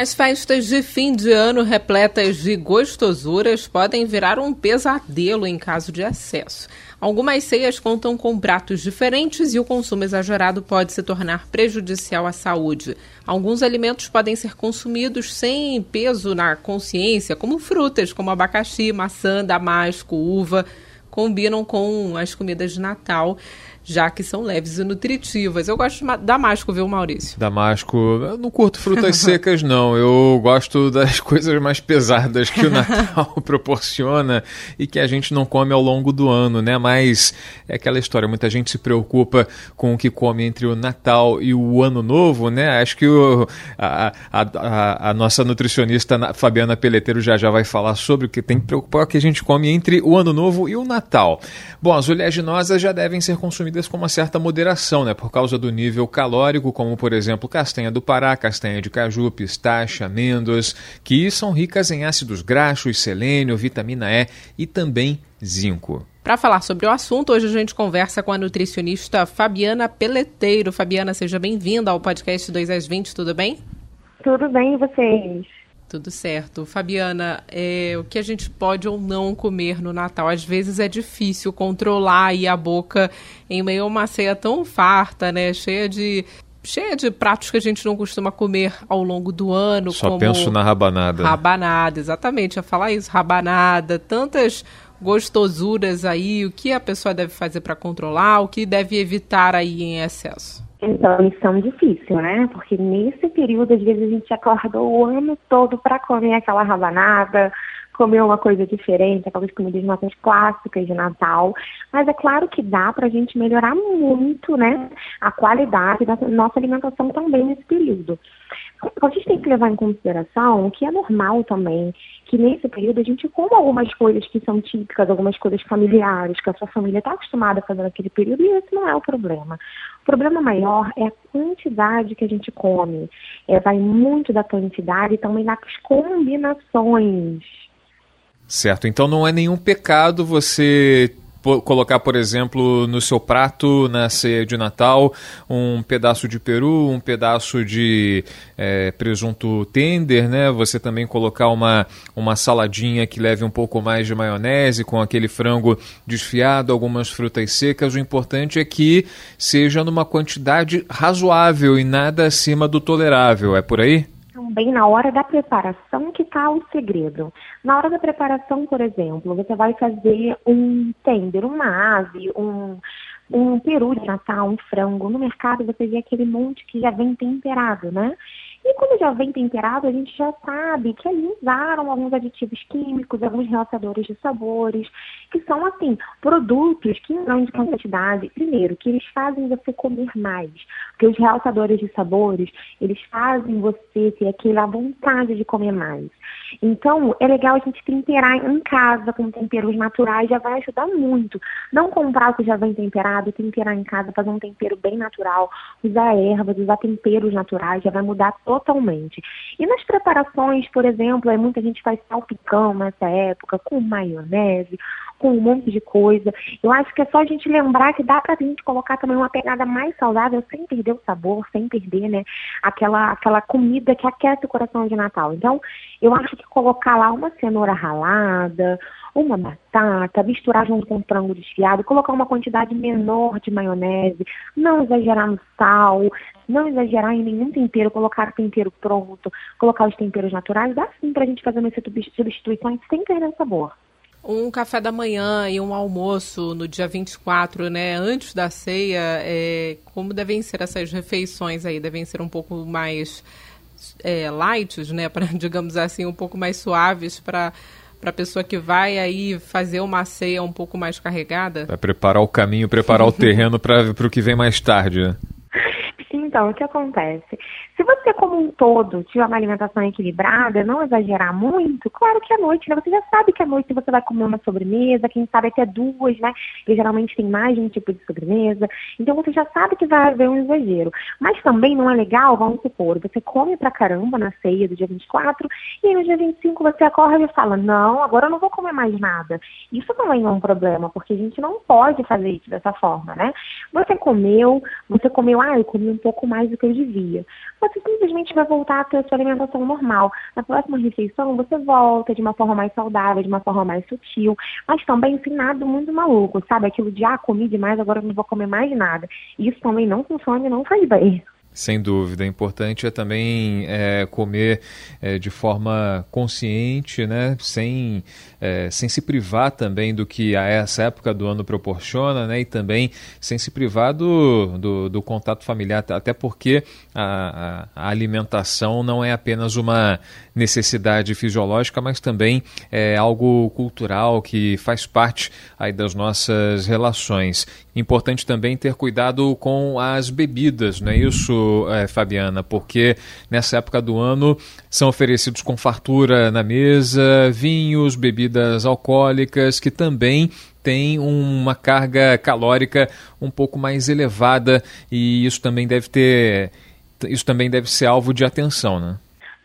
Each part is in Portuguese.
As festas de fim de ano repletas de gostosuras podem virar um pesadelo em caso de excesso. Algumas ceias contam com pratos diferentes e o consumo exagerado pode se tornar prejudicial à saúde. Alguns alimentos podem ser consumidos sem peso na consciência, como frutas como abacaxi, maçã, damasco, uva, combinam com as comidas de Natal já que são leves e nutritivas. Eu gosto de damasco, viu, Maurício? Damasco, eu não curto frutas secas, não. Eu gosto das coisas mais pesadas que o Natal proporciona e que a gente não come ao longo do ano, né? Mas é aquela história, muita gente se preocupa com o que come entre o Natal e o Ano Novo, né? Acho que o, a, a, a, nossa nutricionista Fabiana Peleteiro já já vai falar sobre o que tem que preocupar que a gente come entre o Ano Novo e o Natal. Bom, as oleaginosas já devem ser consumidas com uma certa moderação, né, por causa do nível calórico, como por exemplo castanha do Pará, castanha de caju, pistache, amêndoas, que são ricas em ácidos graxos, selênio, vitamina E e também zinco. Para falar sobre o assunto, hoje a gente conversa com a nutricionista Fabiana Peleteiro. Fabiana, seja bem-vinda ao podcast 2 às 20, tudo bem? Tudo bem, e vocês? Tudo certo. Fabiana, é, o que a gente pode ou não comer no Natal? Às vezes é difícil controlar aí a boca em meio a uma ceia tão farta, né? Cheia de cheia de pratos que a gente não costuma comer ao longo do ano. Só como penso na rabanada. Rabanada, exatamente. ia falar isso, rabanada. Tantas gostosuras aí. O que a pessoa deve fazer para controlar? O que deve evitar aí em excesso? Então, missão difícil, né? Porque nesse período, às vezes, a gente acorda o ano todo para comer aquela rabanada, comer uma coisa diferente, aquelas comidas nossas clássicas de Natal. Mas é claro que dá para a gente melhorar muito, né? A qualidade da nossa alimentação também nesse período. Gente tem que levar em consideração que é normal também que nesse período a gente coma algumas coisas que são típicas, algumas coisas familiares, que a sua família está acostumada a fazer naquele período, e esse não é o problema. O problema maior é a quantidade que a gente come. É, vai muito da quantidade e também das combinações. Certo, então não é nenhum pecado você colocar, por exemplo, no seu prato na ceia de Natal um pedaço de peru, um pedaço de é, presunto tender, né? Você também colocar uma, uma saladinha que leve um pouco mais de maionese com aquele frango desfiado, algumas frutas secas. O importante é que seja numa quantidade razoável e nada acima do tolerável. É por aí? Também na hora da preparação que está o segredo. Na hora da preparação, por exemplo, você vai fazer um tender, uma ave, um, um peru de Natal, um frango. No mercado você vê aquele monte que já vem temperado, né? E quando já vem temperado, a gente já sabe que ali usaram alguns aditivos químicos, alguns realçadores de sabores, que são, assim, produtos que em grande quantidade, primeiro, que eles fazem você comer mais. Porque os realçadores de sabores, eles fazem você ter aquela vontade de comer mais. Então, é legal a gente temperar em casa com temperos naturais, já vai ajudar muito. Não comprar o que já vem temperado, temperar em casa, fazer um tempero bem natural, usar ervas, usar temperos naturais, já vai mudar totalmente. E nas preparações, por exemplo, é muita gente faz salpicão nessa época, com maionese, com um monte de coisa. Eu acho que é só a gente lembrar que dá pra gente colocar também uma pegada mais saudável, sem perder o sabor, sem perder, né, aquela, aquela comida que aquece o coração de Natal. Então, eu acho que colocar lá uma cenoura ralada, uma batata, misturar junto com o frango desfiado, colocar uma quantidade menor de maionese, não exagerar no sal, não exagerar em nenhum tempero, colocar o tempero pronto, colocar os temperos naturais, dá sim pra gente fazer umas substituições sem perder o sabor um café da manhã e um almoço no dia 24, né, antes da ceia, é, como devem ser essas refeições aí? Devem ser um pouco mais é, light, né, para digamos assim, um pouco mais suaves para para a pessoa que vai aí fazer uma ceia um pouco mais carregada? Para preparar o caminho, preparar o terreno para o que vem mais tarde. Né? Então, o que acontece? Se você, como um todo, tiver uma alimentação equilibrada, não exagerar muito, claro que à noite, né? Você já sabe que à noite você vai comer uma sobremesa, quem sabe até duas, né? E geralmente tem mais de um tipo de sobremesa. Então você já sabe que vai haver um exagero. Mas também não é legal, vamos supor, você come pra caramba na ceia do dia 24, e aí no dia 25 você acorda e fala, não, agora eu não vou comer mais nada. Isso também é um problema, porque a gente não pode fazer isso dessa forma, né? Você comeu, você comeu, ah, eu comi um pouco mais do que eu devia. Você simplesmente vai voltar a ter a sua alimentação normal. Na próxima refeição, você volta de uma forma mais saudável, de uma forma mais sutil, mas também sem nada muito maluco, sabe? Aquilo de, ah, comi demais, agora eu não vou comer mais nada. Isso também não funciona e não faz bem. Sem dúvida. Importante é também é, comer é, de forma consciente, né? sem, é, sem se privar também do que a essa época do ano proporciona, né? e também sem se privar do, do, do contato familiar, até porque a, a, alimentação não é apenas uma necessidade fisiológica, mas também é algo cultural que faz parte aí das nossas relações. Importante também ter cuidado com as bebidas, não é isso, é, Fabiana? Porque nessa época do ano são oferecidos com fartura na mesa vinhos, bebidas alcoólicas que também tem uma carga calórica um pouco mais elevada e isso também deve ter isso também deve ser alvo de atenção, né?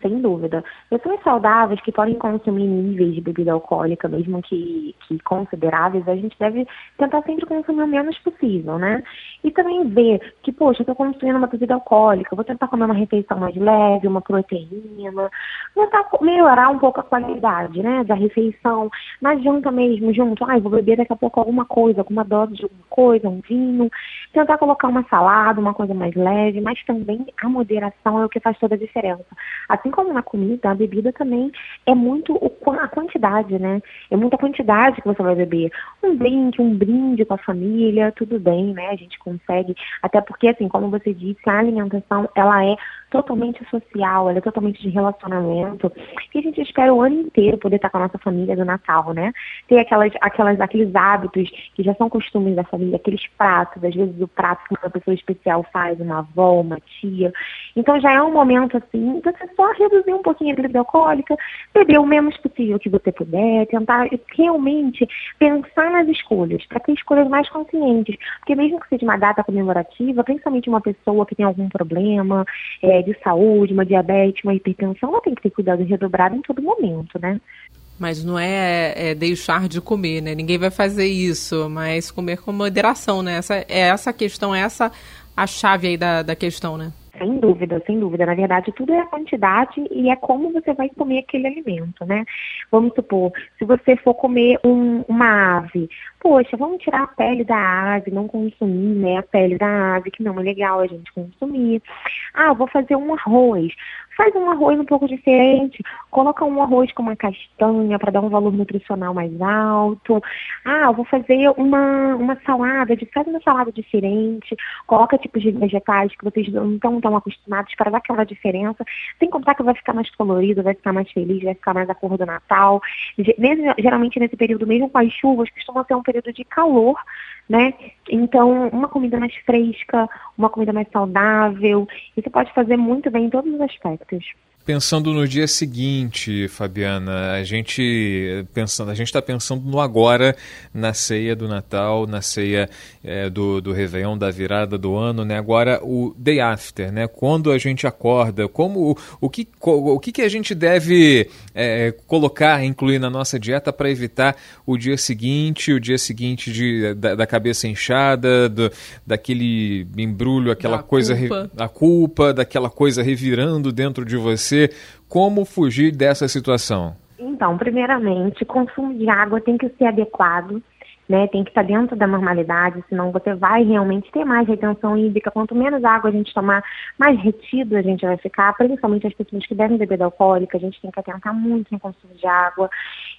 sem dúvida. Pessoas saudáveis que podem consumir níveis de bebida alcoólica, mesmo que, que consideráveis, a gente deve tentar sempre consumir o menos possível, né? E também ver que, poxa, eu estou consumindo uma bebida alcoólica, vou tentar comer uma refeição mais leve, uma proteína, tentar melhorar um pouco a qualidade, né, da refeição. Não adianta mesmo, junto, ai, ah, vou beber daqui a pouco alguma coisa, alguma dose de alguma coisa, um vinho, tentar colocar uma salada, uma coisa mais leve, mas também a moderação é o que faz toda a diferença. Assim como na comida, a bebida também é muito a quantidade, né? É muita quantidade que você vai beber. Um drink, um brinde com a família, tudo bem, né? A gente consegue. Até porque, assim, como você disse, a alimentação, ela é totalmente social, ela é totalmente de relacionamento. E a gente espera o ano inteiro poder estar com a nossa família do Natal, né? Ter aquelas, aquelas, aqueles hábitos que já são costumes da família, aqueles pratos, às vezes o prato que uma pessoa especial faz, uma avó, uma tia. Então já é um momento assim, você só reduzir um pouquinho a bebida alcoólica, beber o menos possível que você puder, tentar realmente pensar nas escolhas, para ter escolhas mais conscientes. Porque mesmo que seja uma data comemorativa, principalmente uma pessoa que tem algum problema, é, de saúde, uma diabetes, uma hipertensão, ela tem que ter cuidado redobrado em todo momento, né? Mas não é, é, deixar de comer, né? Ninguém vai fazer isso, mas comer com moderação, né? Essa, é essa questão, é essa a chave aí da, da questão, né? Sem dúvida, sem dúvida. Na verdade, tudo é a quantidade e é como você vai comer aquele alimento, né? Vamos supor, se você for comer um, uma ave, poxa, vamos tirar a pele da ave, não consumir, né, a pele da ave, que não é legal a gente consumir. Ah, vou fazer um arroz faz um arroz um pouco diferente, coloca um arroz com uma castanha para dar um valor nutricional mais alto. Ah, vou fazer uma, uma salada, faz uma salada diferente, coloca tipos de vegetais que vocês não estão tão acostumados para dar aquela diferença, sem contar que vai ficar mais colorido, vai ficar mais feliz, vai ficar mais a cor do Natal. Geralmente nesse período, mesmo com as chuvas, costuma ser um período de calor, né? Então, uma comida mais fresca, uma comida mais saudável, isso pode fazer muito bem em todos os aspectos. Pensando no dia seguinte, Fabiana, a gente pensando, a gente está pensando no agora, na ceia do Natal, na ceia é, do, do Réveillon, da virada do ano, né? Agora o day after, né? Quando a gente acorda, como o que, o que, que a gente deve é, colocar, incluir na nossa dieta para evitar o dia seguinte, o dia seguinte de, da, da cabeça inchada, do, daquele embrulho, aquela da coisa, culpa. a culpa, daquela coisa revirando dentro de você você como fugir dessa situação? Então, primeiramente, o consumo de água tem que ser adequado, né? Tem que estar dentro da normalidade, senão você vai realmente ter mais retenção hídrica. Quanto menos água a gente tomar, mais retido a gente vai ficar, principalmente as pessoas que devem beber alcoólica, a gente tem que atentar muito no consumo de água.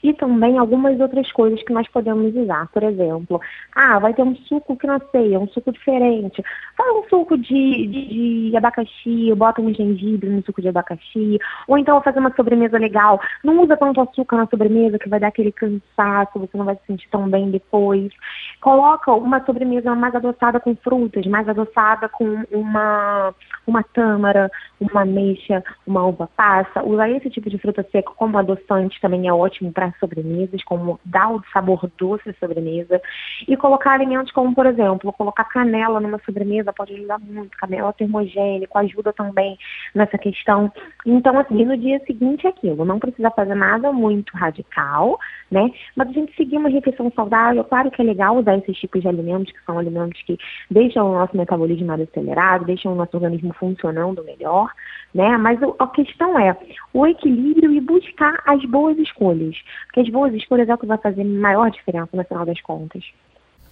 E também algumas outras coisas que nós podemos usar. Por exemplo, ah, vai ter um suco que não sei, um suco diferente. Faz um suco de, de, de abacaxi, bota um gengibre no suco de abacaxi, ou então fazer uma sobremesa legal. Não usa tanto açúcar na sobremesa que vai dar aquele cansaço, você não vai se sentir tão bem depois. Coloca uma sobremesa mais adoçada com frutas, mais adoçada com uma, uma tâmara, uma ameixa, uma uva passa. Usar esse tipo de fruta seca como adoçante também é ótimo para sobremesas, como dá o sabor doce à sobremesa. E colocar alimentos como, por exemplo, colocar canela numa sobremesa pode ajudar muito. Canela termogênico ajuda também nessa questão. Então, assim, no dia seguinte é aquilo. Não precisa fazer nada muito radical, né? Mas a gente seguir uma refeição saudável, claro que é legal usar esses tipos de alimentos, que são alimentos que deixam o nosso metabolismo mais acelerado, deixam o nosso organismo funcionando melhor, né? Mas a questão é o equilíbrio e buscar as boas escolhas. Porque as boas escolhas é o que vai fazer maior diferença no final das contas.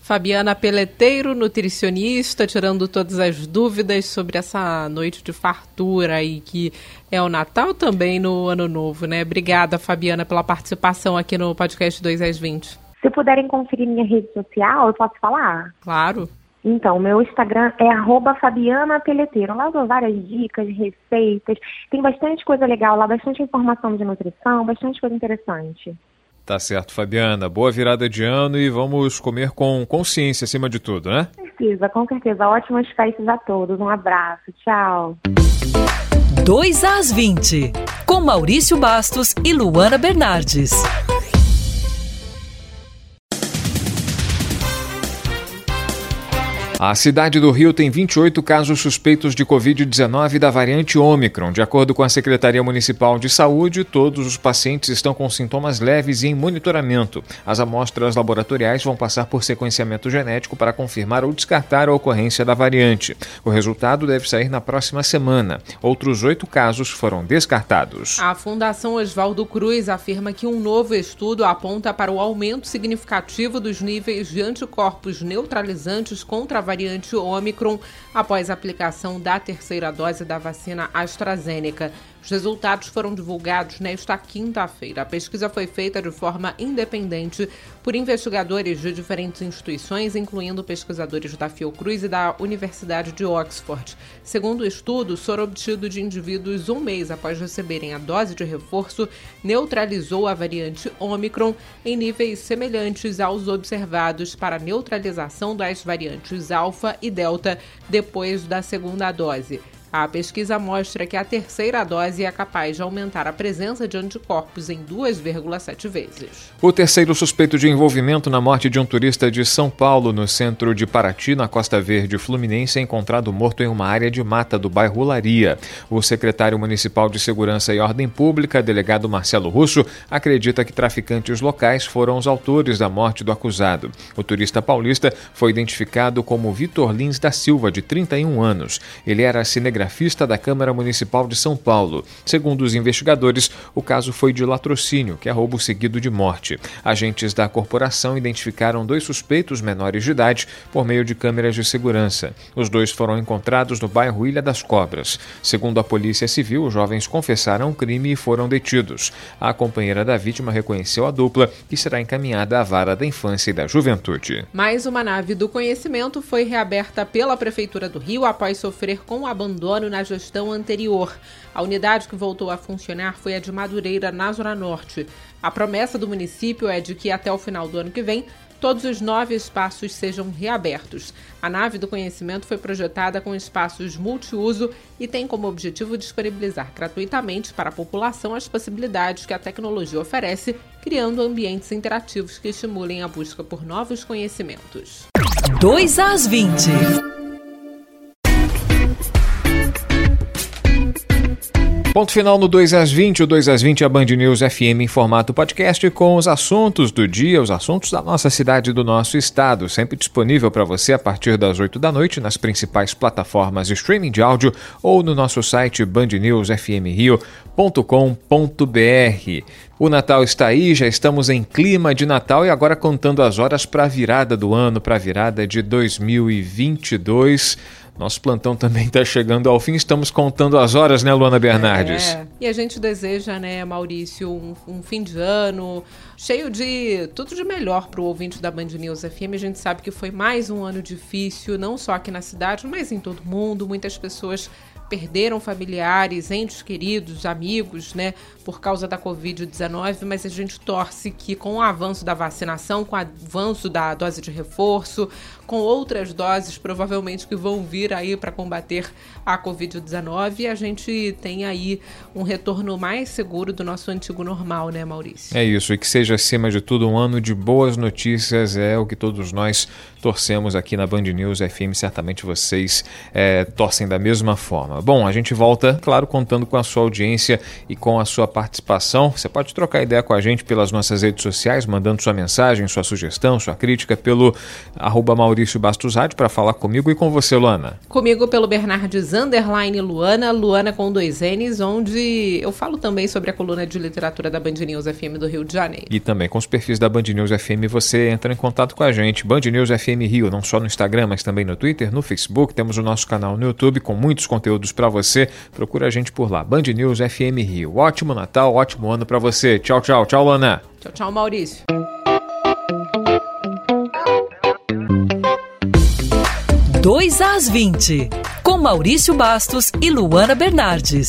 Fabiana Peleteiro, nutricionista, tirando todas as dúvidas sobre essa noite de fartura e que é o Natal também no Ano Novo, né? Obrigada, Fabiana, pela participação aqui no podcast 2 às 20. Se puderem conferir minha rede social, eu posso falar? Claro. Então, meu Instagram é arroba Fabiana Peleteiro. Lá eu dou várias dicas, receitas. Tem bastante coisa legal lá, bastante informação de nutrição, bastante coisa interessante. Tá certo, Fabiana. Boa virada de ano e vamos comer com consciência acima de tudo, né? Com certeza, com certeza. Ótimas festas a todos. Um abraço. Tchau. 2 às 20, com Maurício Bastos e Luana Bernardes. A cidade do Rio tem 28 casos suspeitos de Covid-19 da variante Ômicron. De acordo com a Secretaria Municipal de Saúde, todos os pacientes estão com sintomas leves e em monitoramento. As amostras laboratoriais vão passar por sequenciamento genético para confirmar ou descartar a ocorrência da variante. O resultado deve sair na próxima semana. Outros oito casos foram descartados. A Fundação Oswaldo Cruz afirma que um novo estudo aponta para o aumento significativo dos níveis de anticorpos neutralizantes contra a variante Omicron após a aplicação da terceira dose da vacina AstraZeneca. Os resultados foram divulgados nesta quinta-feira. A pesquisa foi feita de forma independente por investigadores de diferentes instituições, incluindo pesquisadores da Fiocruz e da Universidade de Oxford. Segundo o estudo, o soro obtido de indivíduos um mês após receberem a dose de reforço neutralizou a variante Omicron em níveis semelhantes aos observados para a neutralização das variantes Alfa e Delta depois da segunda dose. A pesquisa mostra que a terceira dose é capaz de aumentar a presença de anticorpos em 2,7 vezes. O terceiro suspeito de envolvimento na morte de um turista de São Paulo, no centro de Paraty, na Costa Verde Fluminense, é encontrado morto em uma área de mata do bairro Laria. O secretário municipal de Segurança e Ordem Pública, delegado Marcelo Russo, acredita que traficantes locais foram os autores da morte do acusado. O turista paulista foi identificado como Vitor Lins da Silva, de 31 anos. Ele era cinegrafista cinegrafista da Câmara Municipal de São Paulo. Segundo os investigadores, o caso foi de latrocínio, que é roubo seguido de morte. Agentes da corporação identificaram dois suspeitos menores de idade por meio de câmeras de segurança. Os dois foram encontrados no bairro Ilha das Cobras. Segundo a Polícia Civil, os jovens confessaram o crime e foram detidos. A companheira da vítima reconheceu a dupla, que será encaminhada à vara da infância e da juventude. Mais uma nave do conhecimento foi reaberta pela Prefeitura do Rio após sofrer com o abandono abandono na gestão anterior. A unidade que voltou a funcionar foi a de Madureira, na Zona Norte. A promessa do município é de que até o final do ano que vem todos os nove espaços sejam reabertos. A nave do conhecimento foi projetada com espaços multiuso e tem como objetivo disponibilizar gratuitamente para a população as possibilidades que a tecnologia oferece, criando ambientes interativos que estimulem a busca por novos conhecimentos. 2 às 20. Ponto final no 2 às 20. O 2 às 20 é a Band News FM em formato podcast com os assuntos do dia, os assuntos da nossa cidade e do nosso estado. Sempre disponível para você a partir das 8 da noite nas principais plataformas de streaming de áudio ou no nosso site bandnewsfmrio.com.br. O Natal está aí, já estamos em clima de Natal e agora contando as horas para a virada do ano, para a virada de 2022. Nosso plantão também está chegando ao fim. Estamos contando as horas, né, Luana Bernardes? É. E a gente deseja, né, Maurício, um, um fim de ano cheio de tudo de melhor para o ouvinte da Band News FM. A gente sabe que foi mais um ano difícil, não só aqui na cidade, mas em todo mundo. Muitas pessoas perderam familiares, entes queridos, amigos, né, por causa da Covid-19, mas a gente torce que com o avanço da vacinação, com o avanço da dose de reforço, com outras doses provavelmente que vão vir aí para combater a Covid-19, a gente tem aí um retorno mais seguro do nosso antigo normal, né, Maurício? É isso, e que seja acima de tudo um ano de boas notícias, é o que todos nós torcemos aqui na Band News FM, certamente vocês é, torcem da mesma forma. Bom, a gente volta, claro, contando com a sua audiência e com a sua participação. Você pode trocar ideia com a gente pelas nossas redes sociais, mandando sua mensagem, sua sugestão, sua crítica pelo arroba Maurício Bastos Rádio para falar comigo e com você, Luana. Comigo pelo Bernardes Underline Luana, Luana com dois N's, onde eu falo também sobre a coluna de literatura da Band News FM do Rio de Janeiro. E também com os perfis da Band News FM você entra em contato com a gente. Band News FM Rio, não só no Instagram, mas também no Twitter, no Facebook. Temos o nosso canal no YouTube com muitos conteúdos para você. Procura a gente por lá. Band News FM Rio. Ótimo Natal, ótimo ano para você. Tchau, tchau. Tchau, Luana. Tchau, tchau, Maurício. Dois às 20, com Maurício Bastos e Luana Bernardes.